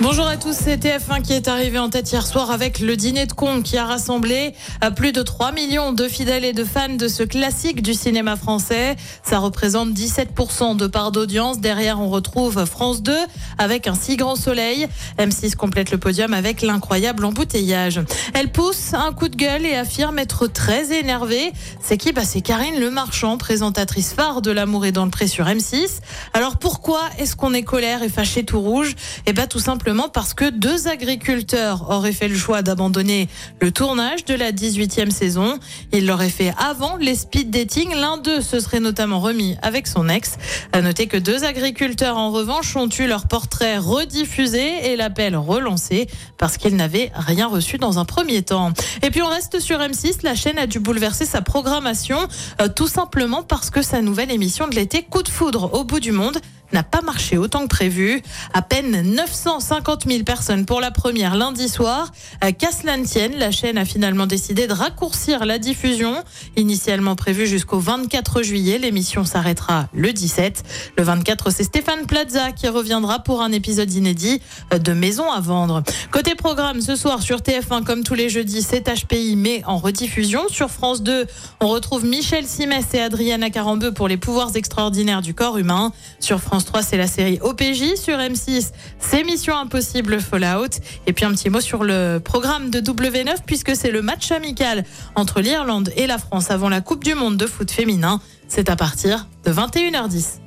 Bonjour à tous, c'est TF1 qui est arrivé en tête hier soir avec le dîner de con qui a rassemblé à plus de 3 millions de fidèles et de fans de ce classique du cinéma français. Ça représente 17% de part d'audience. Derrière, on retrouve France 2 avec un si grand soleil. M6 complète le podium avec l'incroyable embouteillage. Elle pousse un coup de gueule et affirme être très énervée. C'est qui? Bah, C'est Karine Le Marchand, présentatrice phare de L'amour est dans le pré sur M6. Alors pourquoi est-ce qu'on est colère et fâché tout rouge? Eh bien tout simplement parce que deux agriculteurs auraient fait le choix d'abandonner le tournage de la 18e saison. Ils l'auraient fait avant les speed dating. L'un d'eux se serait notamment remis avec son ex. À noter que deux agriculteurs en revanche ont eu leur portrait rediffusé et l'appel relancé parce qu'ils n'avaient rien reçu dans un premier temps. Et puis on reste sur M6. La chaîne a dû bouleverser sa programmation euh, tout simplement parce que sa nouvelle émission de l'été Coup de foudre au bout du monde n'a pas marché autant que prévu. À peine 950 000 personnes pour la première lundi soir. Qu'à cela tienne, la chaîne a finalement décidé de raccourcir la diffusion. Initialement prévue jusqu'au 24 juillet, l'émission s'arrêtera le 17. Le 24, c'est Stéphane Plaza qui reviendra pour un épisode inédit de Maison à vendre. Côté programme, ce soir sur TF1, comme tous les jeudis, c'est HPI, mais en rediffusion. Sur France 2, on retrouve Michel Simès et Adriana Carambeu pour les pouvoirs extraordinaires du corps humain. Sur France 3, c'est la série OPJ. Sur M6, c'est Mission Impossible Fallout. Et puis un petit mot sur le programme de W9, puisque c'est le match amical entre l'Irlande et la France avant la Coupe du Monde de foot féminin. C'est à partir de 21h10.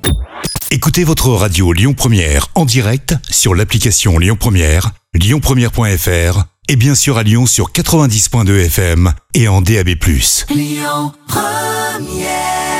Écoutez votre radio Lyon Première en direct sur l'application Lyon Première, lyonpremière.fr et bien sûr à Lyon sur 90.2 FM et en DAB+. Lyon Première